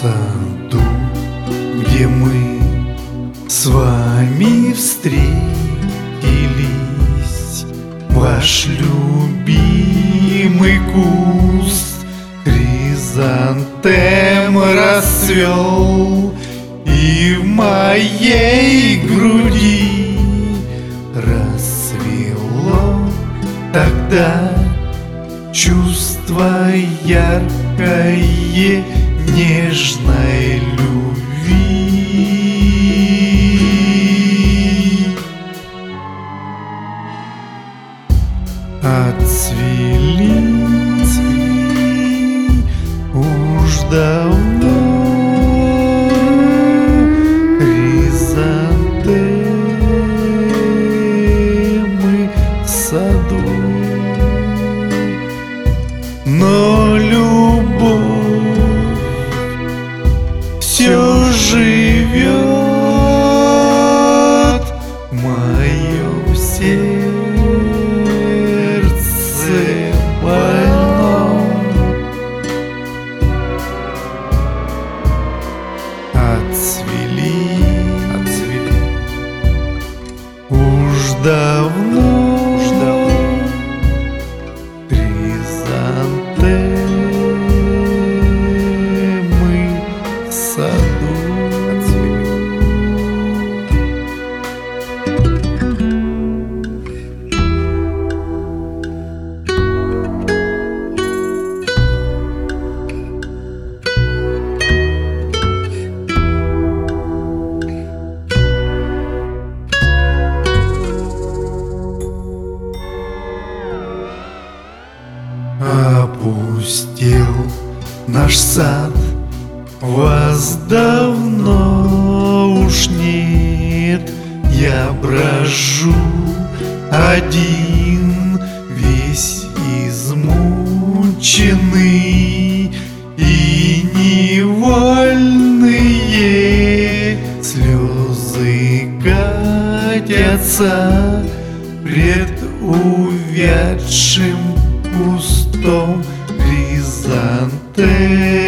саду, где мы с вами встретились, ваш любимый куст хризантем расцвел, и в моей груди расцвело тогда чувство яркое нежной любви. Отцвели уж давно уж наш сад, вас давно уж нет. Я брожу один, весь измученный, И невольные. Слезы катятся Пред увядшим кустом хризантем.